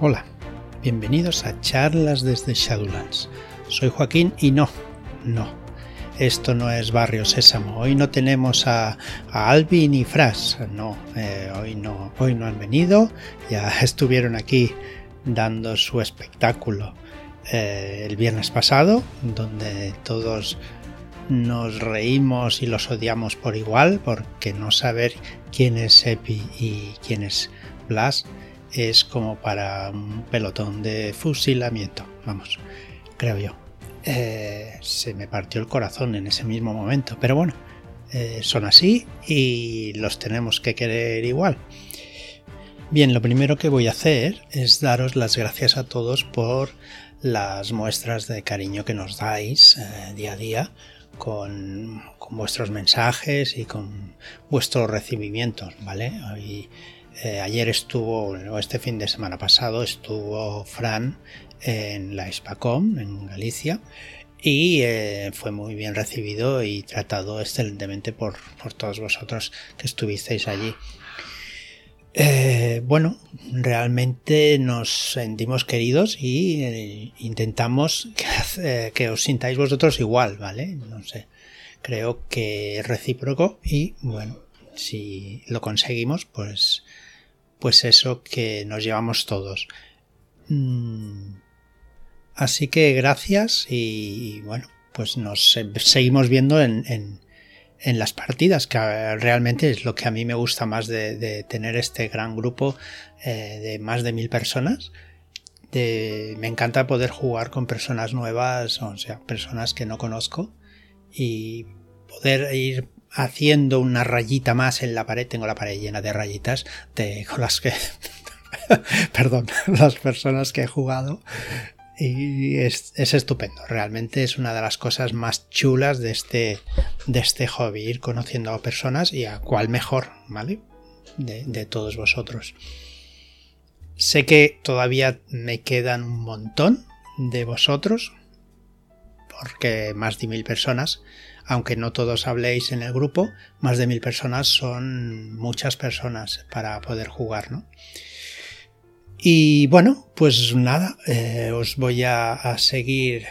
Hola, bienvenidos a charlas desde Shadowlands. Soy Joaquín y no, no, esto no es Barrio Sésamo. Hoy no tenemos a, Alvin y Fras, no, eh, hoy no, hoy no han venido. Ya estuvieron aquí dando su espectáculo eh, el viernes pasado, donde todos nos reímos y los odiamos por igual, porque no saber quién es Epi y quién es Blas es como para un pelotón de fusilamiento, vamos, creo yo. Eh, se me partió el corazón en ese mismo momento, pero bueno, eh, son así y los tenemos que querer igual. Bien, lo primero que voy a hacer es daros las gracias a todos por las muestras de cariño que nos dais eh, día a día con, vuestros mensajes y con vuestros recibimientos, ¿vale? Eh, ayer estuvo, o este fin de semana pasado, estuvo Fran en la Spacom, en Galicia, y eh, fue muy bien recibido y tratado excelentemente por, por todos vosotros que estuvisteis allí. Eh, bueno, realmente nos sentimos queridos y intentamos que, que, os sintáis vosotros igual, ¿vale? No sé, creo que es recíproco y bueno, si lo conseguimos, pues, pues eso que nos llevamos todos. Mm, así que gracias y bueno, pues nos seguimos viendo en, en las partidas, que realmente es lo que a mí me gusta más de, tener este gran grupo eh, de más de mil personas. me encanta poder jugar con personas nuevas, o sea, personas que no conozco y poder ir haciendo una rayita más en la pared. Tengo la pared llena de rayitas de, con las que, perdón, las personas que he jugado y es, estupendo. Realmente es una de las cosas más chulas de este, de este hobby, ir conociendo a personas y a cuál mejor, ¿vale? De, todos vosotros. Sé que todavía me quedan un montón de vosotros, porque más de mil personas, aunque no todos habléis en el grupo, más de mil personas son muchas personas para poder jugar, ¿no? Y bueno, pues nada, eh, os voy a, seguir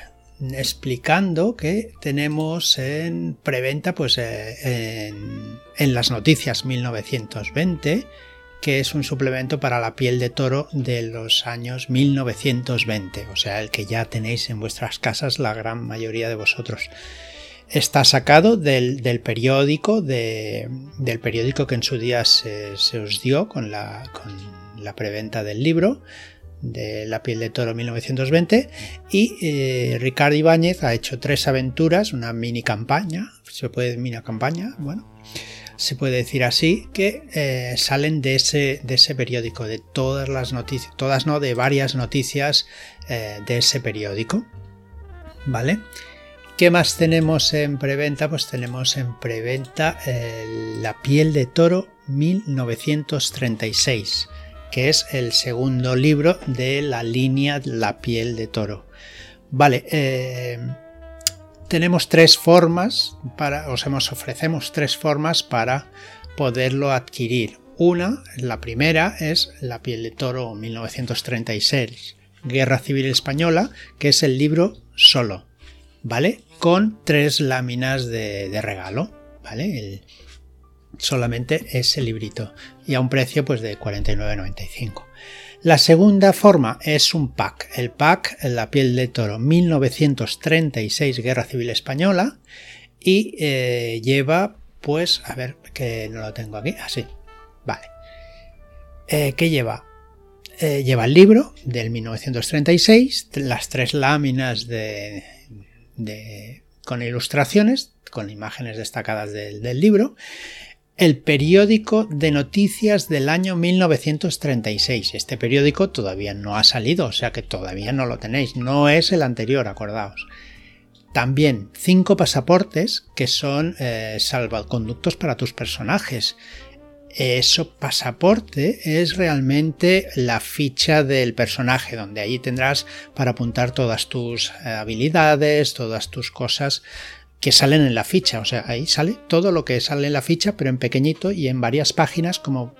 explicando que tenemos en preventa pues eh, en, las noticias 1920 que es un suplemento para la piel de toro de los años 1920 o sea el que ya tenéis en vuestras casas la gran mayoría de vosotros. Está sacado del, periódico del periódico que en su día se, os dio con la preventa del libro de La piel de toro 1920 y eh, Ricardo Ibáñez ha hecho tres aventuras, una mini campaña, se puede mini campaña, bueno, se puede decir así, que eh, salen de ese, de ese periódico, de todas las noticias, todas no, de varias noticias eh, de ese periódico, ¿vale? ¿Qué más tenemos en preventa? Pues tenemos en preventa La piel de toro 1936 que es el segundo libro de la línea La piel de toro. Vale, eh, tenemos tres formas para, os hemos, ofrecemos tres formas para poderlo adquirir. Una, la primera es La piel de toro 1936, Guerra Civil Española, que es el libro solo, ¿vale? Con tres láminas de, regalo, ¿vale? El, solamente ese librito y a un precio pues de 49,95. La segunda forma es un pack, el pack La piel de toro 1936 Guerra Civil Española y eh, lleva pues a ver que no lo tengo aquí, así, vale. Eh, ¿Qué lleva? Eh, lleva el libro del 1936, las tres láminas de, con ilustraciones, con imágenes destacadas del libro el periódico de noticias del año 1936. Este periódico todavía no ha salido, o sea que todavía no lo tenéis. No es el anterior, acordaos. También cinco pasaportes que son eh, para tus personajes. Eso pasaporte es realmente la ficha del personaje, donde allí tendrás para apuntar todas tus eh, habilidades, todas tus cosas que salen en la ficha. O sea, ahí sale todo lo que sale en la ficha, pero en pequeñito y en varias páginas como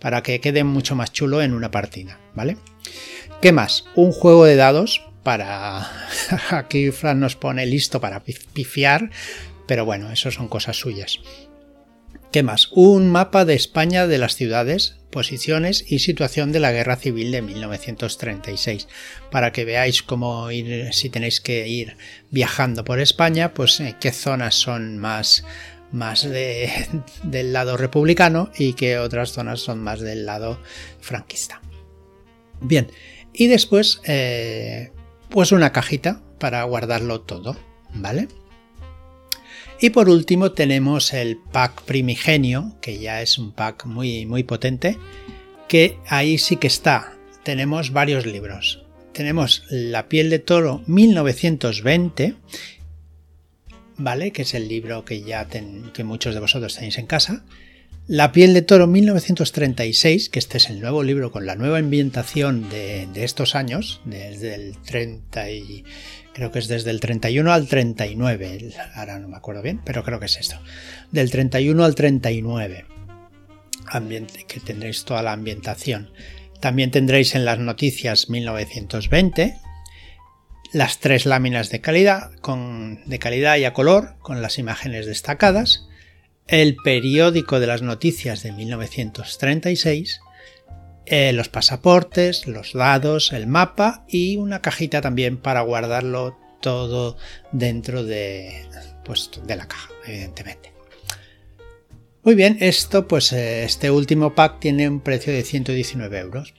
para que quede mucho más chulo en una partida, ¿vale? ¿Qué más? Un juego de dados para... Aquí Fran nos pone listo para pifiar, pero bueno, eso son cosas suyas. ¿Qué más? Un mapa de España de las ciudades, posiciones y situación de la Guerra Civil de 1936, para que veáis cómo ir, si tenéis que ir viajando por España, pues eh, qué zonas son más, más del lado republicano y qué otras zonas son más del lado franquista. Bien, y después, eh, pues una cajita para guardarlo todo, ¿vale? Y por último tenemos el pack primigenio, que ya es un pack muy, muy potente, que ahí sí que está. Tenemos varios libros. Tenemos La piel de toro 1920, ¿vale? Que es el libro que ya que muchos de vosotros tenéis en casa. La piel de toro 1936, que este es el nuevo libro con la nueva ambientación de, estos años, desde el 30 y, creo que es desde el 31 al 39, ahora no me acuerdo bien, pero creo que es esto, del 31 al 39, ambiente, que tendréis toda la ambientación. También tendréis en las noticias 1920 las tres láminas de calidad, de calidad y a color, con las imágenes destacadas el periódico de las noticias de 1936, eh, los pasaportes, los dados, el mapa y una cajita también para guardarlo todo dentro de, pues, de la caja, evidentemente. Muy bien, esto, pues eh, este último pack tiene un precio de 119 euros,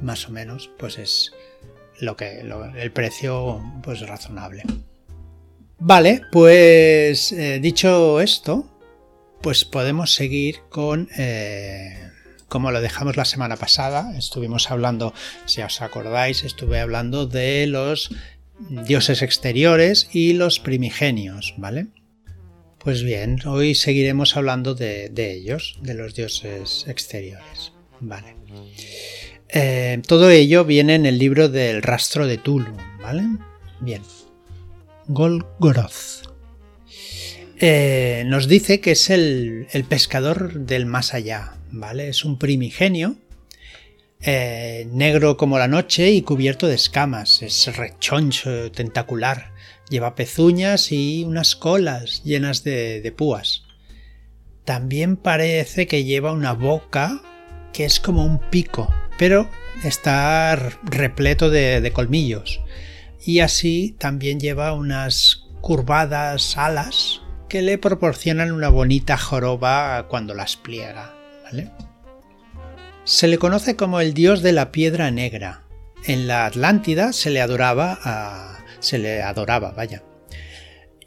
más o menos, pues es lo que el precio, pues razonable. Vale, pues eh, dicho esto, pues podemos seguir con... como lo dejamos la semana pasada, estuvimos hablando, si os acordáis, estuve hablando de los dioses exteriores y los primigenios, ¿vale? Pues bien, hoy seguiremos hablando de, ellos, de los dioses exteriores, ¿vale? Eh, todo ello viene en el libro del rastro de Tulu, ¿vale? Bien. Golgoroth. Eh, nos dice que es el, pescador del más allá, ¿vale? Es un primigenio, eh, negro como la noche y cubierto de escamas, es rechoncho, tentacular, lleva pezuñas y unas colas llenas de, púas. También parece que lleva una boca que es como un pico, pero está repleto de colmillos. Y así también lleva unas curvadas alas que le proporcionan una bonita joroba cuando las pliega. Se le conoce como el dios de la piedra negra. En la Atlántida se le adoraba se le adoraba, vaya.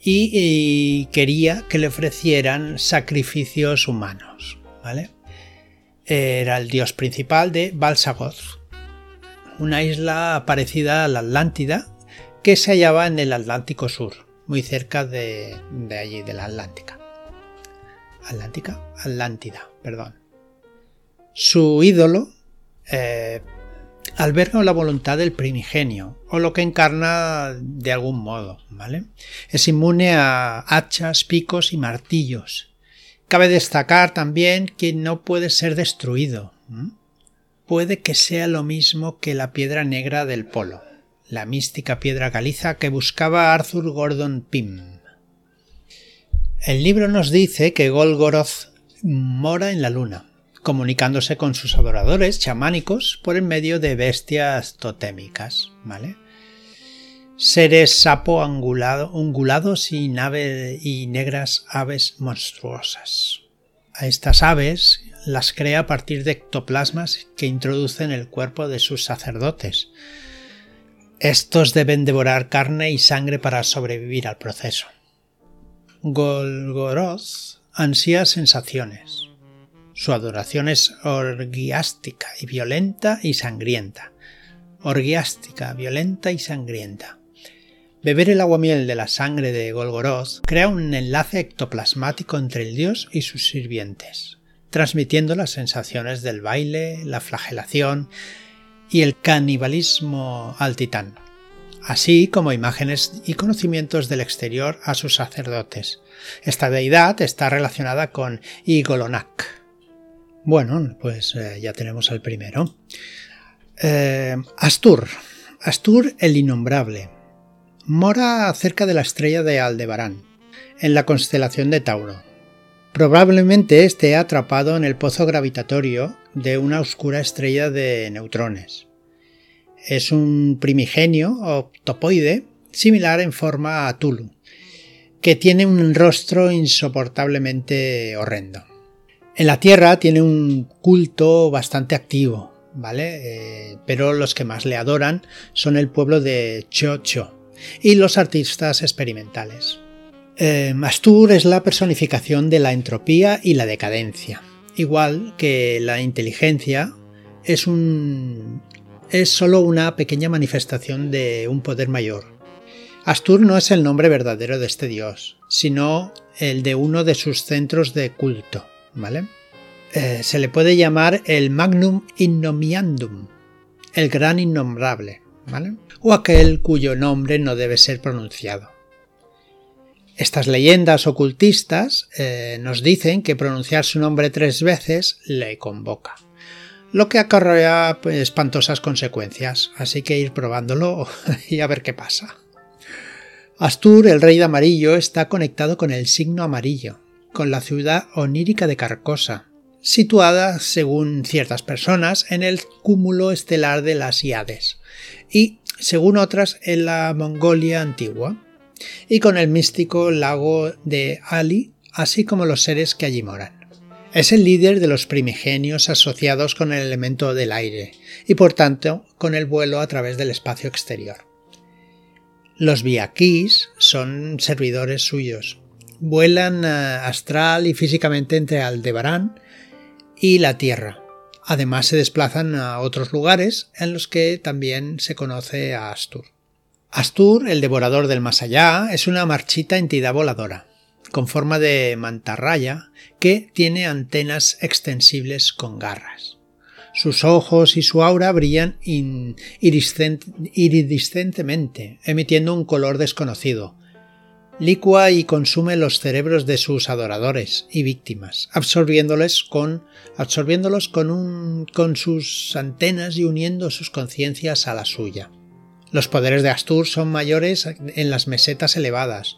Y, quería que le ofrecieran sacrificios humanos, ¿vale? Era el dios principal de Balsagoth, una isla parecida a la Atlántida que se hallaba en el Atlántico Sur muy cerca de, allí, de la Atlántica. Atlántica, Atlántida, perdón. Su ídolo eh, alberga la voluntad del primigenio, o lo que encarna de algún modo, ¿vale? Es inmune a hachas, picos y martillos. Cabe destacar también que no puede ser destruido. Puede que sea lo mismo que la piedra negra del polo la mística piedra caliza que buscaba Arthur Gordon Pym. El libro nos dice que Golgoroth mora en la luna, comunicándose con sus adoradores chamánicos por el medio de bestias totémicas. Seres sapo angulado, ungulados y, nave, y negras aves monstruosas. A estas aves las crea a partir de ectoplasmas que introducen el cuerpo de sus sacerdotes, estos deben devorar carne y sangre para sobrevivir al proceso. Golgoroth ansía sensaciones. Su adoración es orgiástica y violenta y sangrienta. Orgiástica, violenta y sangrienta. Beber el aguamiel de la sangre de Golgoroth crea un enlace ectoplasmático entre el dios y sus sirvientes, transmitiendo las sensaciones del baile, la flagelación, y el canibalismo al titán, así como imágenes y conocimientos del exterior a sus sacerdotes. Esta deidad está relacionada con Igolonak. Bueno, pues eh, ya tenemos el primero. Eh, Astur. Astur el innombrable. Mora cerca de la estrella de Aldebarán, en la constelación de Tauro. Probablemente esté atrapado en el pozo gravitatorio de una oscura estrella de neutrones. Es un primigenio octopoide similar en forma a Tulu, que tiene un rostro insoportablemente horrendo. En la Tierra tiene un culto bastante activo, ¿vale? Eh, pero los que más le adoran son el pueblo de Chocho y los artistas experimentales. Eh, Mastur es la personificación de la entropía y la decadencia, igual que la inteligencia es un es solo una pequeña manifestación de un poder mayor. Astur no es el nombre verdadero de este dios, sino el de uno de sus centros de culto, Eh, se le puede llamar el Magnum Innomiandum, el gran innombrable. O aquel cuyo nombre no debe ser pronunciado. Estas leyendas ocultistas eh, nos dicen que pronunciar su nombre tres veces le convoca, lo que acarrea pues, espantosas consecuencias, así que ir probándolo y a ver qué pasa. Astur, el rey de amarillo, está conectado con el signo amarillo, con la ciudad onírica de Carcosa, situada, según ciertas personas, en el cúmulo estelar de las Iades, y, según otras, en la Mongolia antigua y con el místico lago de Ali, así como los seres que allí moran. Es el líder de los primigenios asociados con el elemento del aire y por tanto con el vuelo a través del espacio exterior. Los viaquís son servidores suyos. Vuelan eh, astral y físicamente entre Aldebarán y la Tierra. Además se desplazan a otros lugares en los que también se conoce a Astur. Astur, el devorador del más allá, es una marchita entidad voladora, con forma de mantarraya, que tiene antenas extensibles con garras. Sus ojos y su aura brillan iridiscentemente, emitiendo un color desconocido. Licua y consume los cerebros de sus adoradores y víctimas, absorbiéndoles absorbiéndolos con, con sus antenas y uniendo sus conciencias a la suya. Los poderes de Astur son mayores en las mesetas elevadas,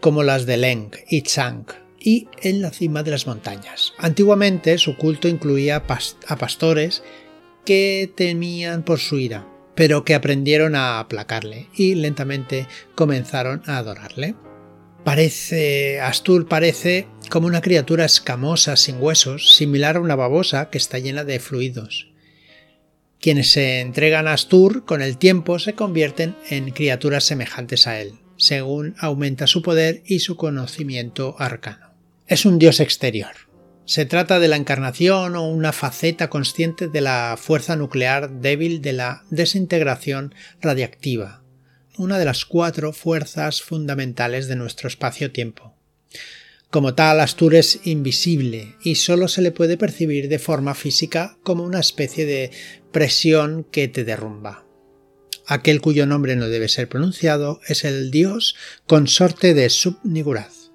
como las de Leng y Chang, y en la cima de las montañas. Antiguamente su culto incluía a pastores que temían por su ira, pero que aprendieron a aplacarle y lentamente comenzaron a adorarle. Parece, Astur parece como una criatura escamosa sin huesos, similar a una babosa que está llena de fluidos. Quienes se entregan a Astur con el tiempo se convierten en criaturas semejantes a él, según aumenta su poder y su conocimiento arcano. Es un dios exterior. Se trata de la encarnación o una faceta consciente de la fuerza nuclear débil de la desintegración radiactiva, una de las cuatro fuerzas fundamentales de nuestro espacio-tiempo. Como tal, Astur es invisible y solo se le puede percibir de forma física como una especie de presión que te derrumba. Aquel cuyo nombre no debe ser pronunciado es el dios consorte de Sub-Niguraz.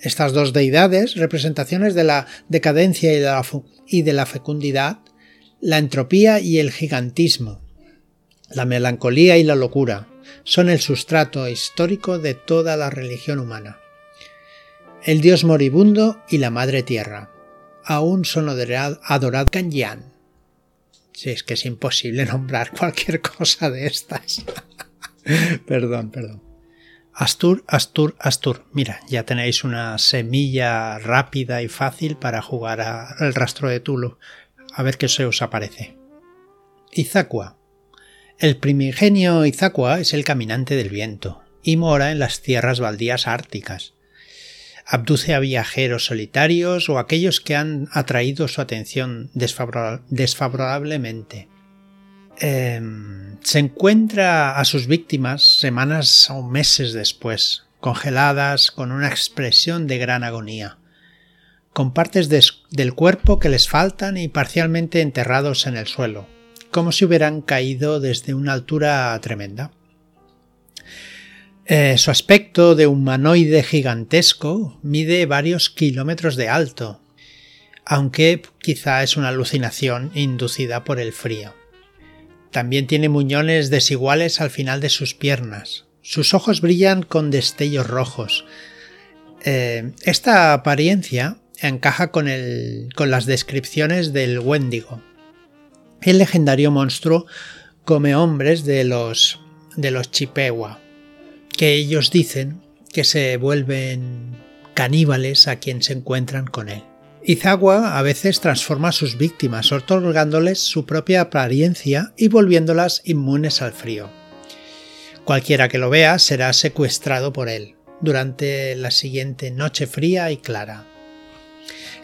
Estas dos deidades, representaciones de la decadencia y de la, fecundidad, la entropía y el gigantismo, la melancolía y la locura, son el sustrato histórico de toda la religión humana el dios moribundo y la madre tierra. Aún son adorados. Si es que es imposible nombrar cualquier cosa de estas. perdón, perdón. Astur, Astur, Astur. Mira, ya tenéis una semilla rápida y fácil para jugar al rastro de Tulu. A ver qué se os aparece. Izacua. El primigenio Izacua es el caminante del viento y mora en las tierras baldías árticas abduce a viajeros solitarios o aquellos que han atraído su atención desfavorablemente. Em, se encuentra a sus víctimas semanas o meses después, congeladas con una expresión de gran agonía, con partes del cuerpo que les faltan y parcialmente enterrados en el suelo, como si hubieran caído desde una altura tremenda. Eh, su aspecto de humanoide gigantesco mide varios kilómetros de alto, aunque quizá es una alucinación inducida por el frío. También tiene muñones desiguales al final de sus piernas. Sus ojos brillan con destellos rojos. Eh, esta apariencia encaja con, el, con las descripciones del Wendigo. El legendario monstruo come hombres de los, de los Chippewa, que ellos dicen que se vuelven caníbales a quien se encuentran con él. Izawa a veces transforma a sus víctimas, otorgándoles su propia apariencia y volviéndolas inmunes al frío. Cualquiera que lo vea será secuestrado por él durante la siguiente noche fría y clara.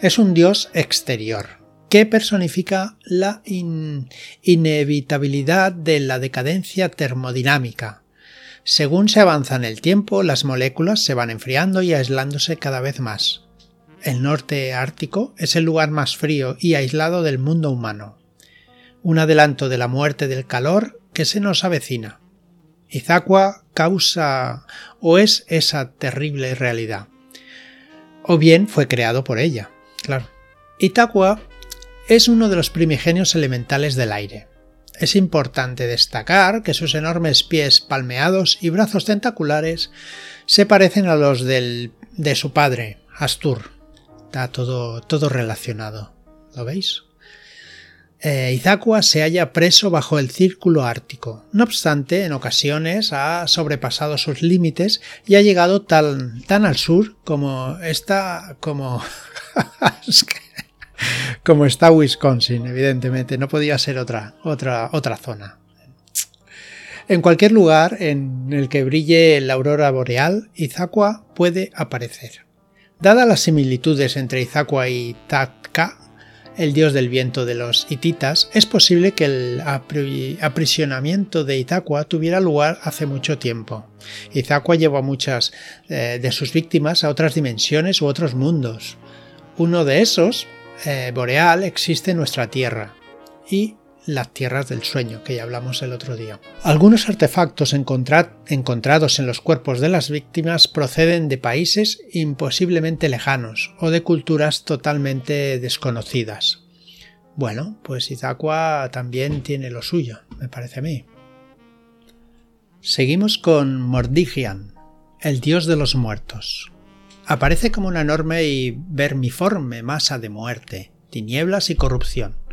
Es un dios exterior, que personifica la inevitabilidad de la decadencia termodinámica. Según se avanza en el tiempo, las moléculas se van enfriando y aislándose cada vez más. El norte ártico es el lugar más frío y aislado del mundo humano. Un adelanto de la muerte del calor que se nos avecina. Izacua causa o es esa terrible realidad. O bien fue creado por ella, claro. Itaqua es uno de los primigenios elementales del aire. Es importante destacar que sus enormes pies palmeados y brazos tentaculares se parecen a los del, de su padre, Astur. Está todo, todo relacionado. ¿Lo veis? eh, se halla preso bajo el círculo ártico. No obstante, en ocasiones ha sobrepasado sus límites y ha llegado tan, tan al sur como está como como está Wisconsin, evidentemente, no podía ser otra otra otra zona. En cualquier lugar en el que brille la aurora boreal, Izacua puede aparecer. Dadas las similitudes entre Izacua y Tatka, el dios del viento de los hititas, es posible que el aprisionamiento de Itaqua tuviera lugar hace mucho tiempo. Itaqua llevó a muchas eh, de sus víctimas a otras dimensiones u otros mundos. Uno de esos, eh, Boreal, existe en nuestra Tierra y las tierras del sueño, que ya hablamos el otro día. Algunos artefactos encontrados en los cuerpos de las víctimas proceden de países imposiblemente lejanos o de culturas totalmente desconocidas. Bueno, pues Izacua también tiene lo suyo, me parece a mí. Seguimos con Mordigian, el dios de los muertos. Aparece como una enorme y vermiforme masa de muerte, tinieblas y corrupción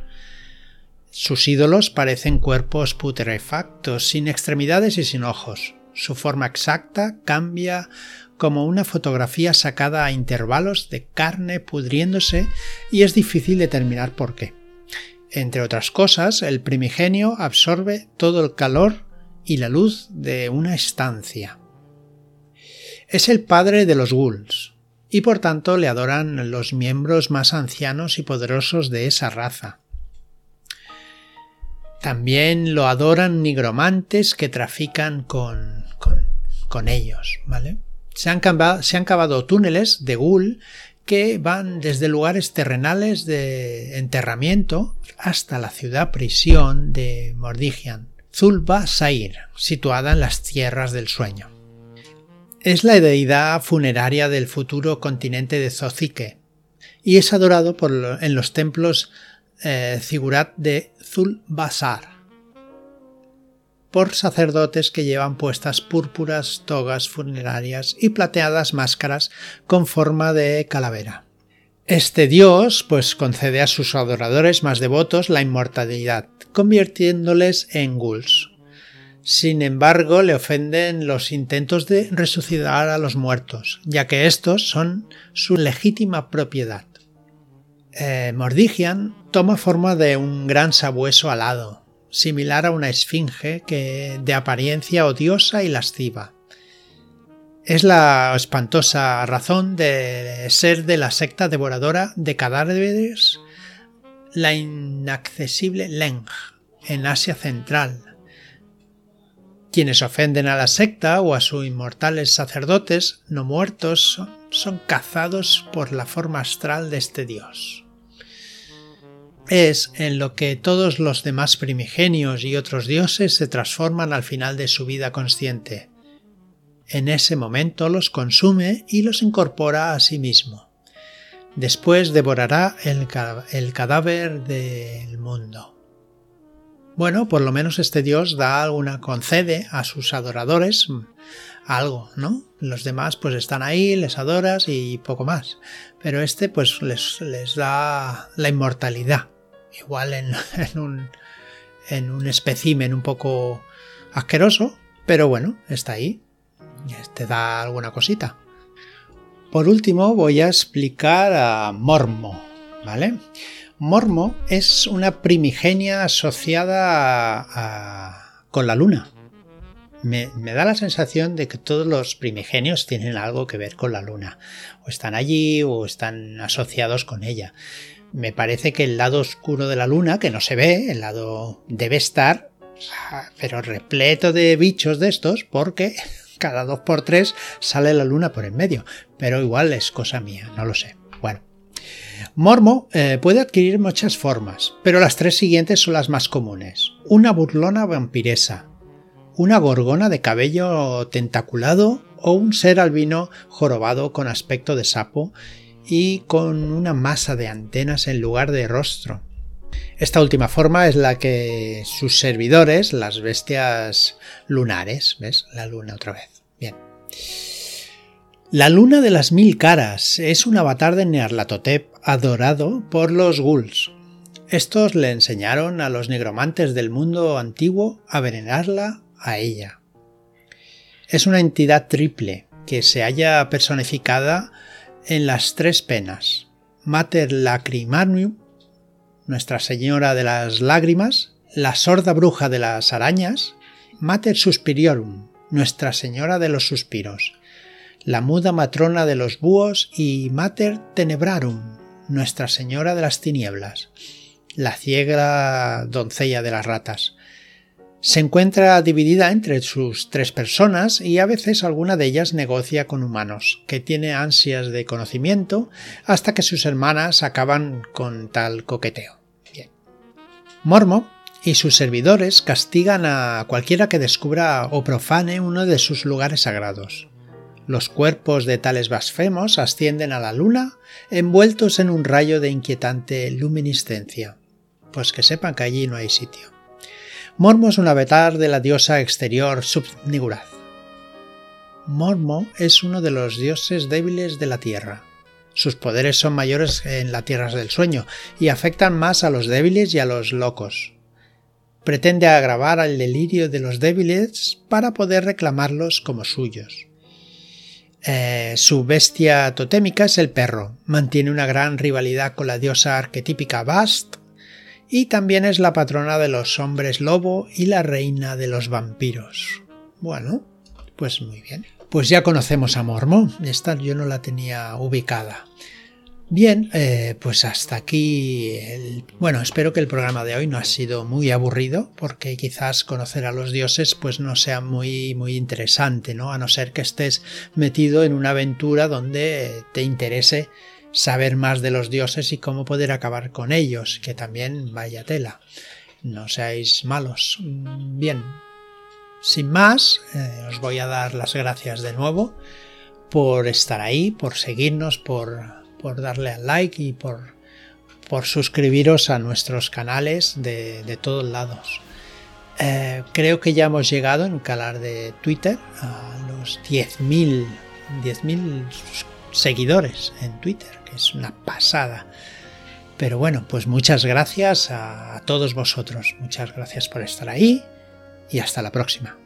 sus ídolos parecen cuerpos putrefactos, sin extremidades y sin ojos. Su forma exacta cambia como una fotografía sacada a intervalos de carne pudriéndose y es difícil determinar por qué. Entre otras cosas, el primigenio absorbe todo el calor y la luz de una estancia. Es el padre de los ghouls, y por tanto le adoran los miembros más ancianos y poderosos de esa raza. También lo adoran nigromantes que trafican con, con, ellos, ¿vale? Se han, cavado, se han cavado túneles de Gul que van desde lugares terrenales de enterramiento hasta la ciudad prisión de Mordigian, Zulba Sair, situada en las tierras del sueño. Es la deidad funeraria del futuro continente de Zozique y es adorado por, en los templos eh, de Zulbasar por sacerdotes que llevan puestas púrpuras togas funerarias y plateadas máscaras con forma de calavera. Este dios pues concede a sus adoradores más devotos la inmortalidad, convirtiéndoles en ghouls. Sin embargo, le ofenden los intentos de resucitar a los muertos, ya que estos son su legítima propiedad. Eh, Mordigian toma forma de un gran sabueso alado, similar a una esfinge que de apariencia odiosa y lasciva. Es la espantosa razón de ser de la secta devoradora de cadáveres, la inaccesible Leng, en Asia Central. Quienes ofenden a la secta o a sus inmortales sacerdotes no muertos son cazados por la forma astral de este dios es en lo que todos los demás primigenios y otros dioses se transforman al final de su vida consciente. En ese momento los consume y los incorpora a sí mismo. Después devorará el, cadáver del mundo. bueno, por lo menos este dios da alguna, concede a sus adoradores algo, ¿no? Los demás pues están ahí, les adoras y poco más. Pero este pues les, les da la inmortalidad. Igual en, un, en un espécimen un poco asqueroso, pero bueno, está ahí. Te da alguna cosita. Por último voy a explicar a Mormo, ¿vale? Mormo es una primigenia asociada con la luna. Me, da la sensación de que todos los primigenios tienen algo que ver con la luna. O están allí o están asociados con ella. Me parece que el lado oscuro de la luna, que no se ve, el lado debe estar, pero repleto de bichos de estos, porque cada dos por tres sale la luna por en medio. Pero igual es cosa mía, no lo sé. Bueno. Mormo eh, puede adquirir muchas formas, pero las tres siguientes son las más comunes. Una burlona vampiresa, una gorgona de cabello tentaculado o un ser albino jorobado con aspecto de sapo y con una masa de antenas en lugar de rostro. Esta última forma es la que sus servidores, las bestias lunares, ¿ves? La luna otra vez. Bien. La luna de las mil caras es un avatar de Nearlatotep adorado por los ghouls. Estos le enseñaron a los negromantes del mundo antiguo a venerarla a ella. Es una entidad triple que se halla personificada en las tres penas, Mater Lacrimanum, Nuestra Señora de las Lágrimas, la sorda bruja de las arañas, Mater Suspiriorum, Nuestra Señora de los Suspiros, la muda matrona de los búhos y Mater Tenebrarum, Nuestra Señora de las Tinieblas, la ciega doncella de las ratas. Se encuentra dividida entre sus tres personas y a veces alguna de ellas negocia con humanos, que tiene ansias de conocimiento hasta que sus hermanas acaban con tal coqueteo. Mormo y sus servidores castigan a cualquiera que descubra o profane uno de sus lugares sagrados. Los cuerpos de tales blasfemos ascienden a la luna envueltos en un rayo de inquietante luminiscencia. Pues que sepan que allí no hay sitio. Mormo es un avatar de la diosa exterior Subniguraz. Mormo es uno de los dioses débiles de la Tierra. Sus poderes son mayores en la Tierra del Sueño y afectan más a los débiles y a los locos. Pretende agravar el delirio de los débiles para poder reclamarlos como suyos. Eh, su bestia totémica es el perro. Mantiene una gran rivalidad con la diosa arquetípica Bast y también es la patrona de los hombres lobo y la reina de los vampiros. Bueno, pues muy bien. Pues ya conocemos a Mormo. Esta yo no la tenía ubicada. Bien, eh, pues hasta aquí. El... Bueno, espero que el programa de hoy no ha sido muy aburrido, porque quizás conocer a los dioses pues no sea muy muy interesante, ¿no? A no ser que estés metido en una aventura donde te interese saber más de los dioses y cómo poder acabar con ellos, que también vaya tela. No seáis malos. Bien. Sin más, eh, os voy a dar las gracias de nuevo por estar ahí, por seguirnos, por por darle al like y por, por suscribiros a nuestros canales de, todos lados. Eh, creo que ya hemos llegado en canal de Twitter a los 10.000 10.000 seguidores en Twitter, que es una pasada. Pero bueno, pues muchas gracias a todos vosotros. Muchas gracias por estar ahí y hasta la próxima.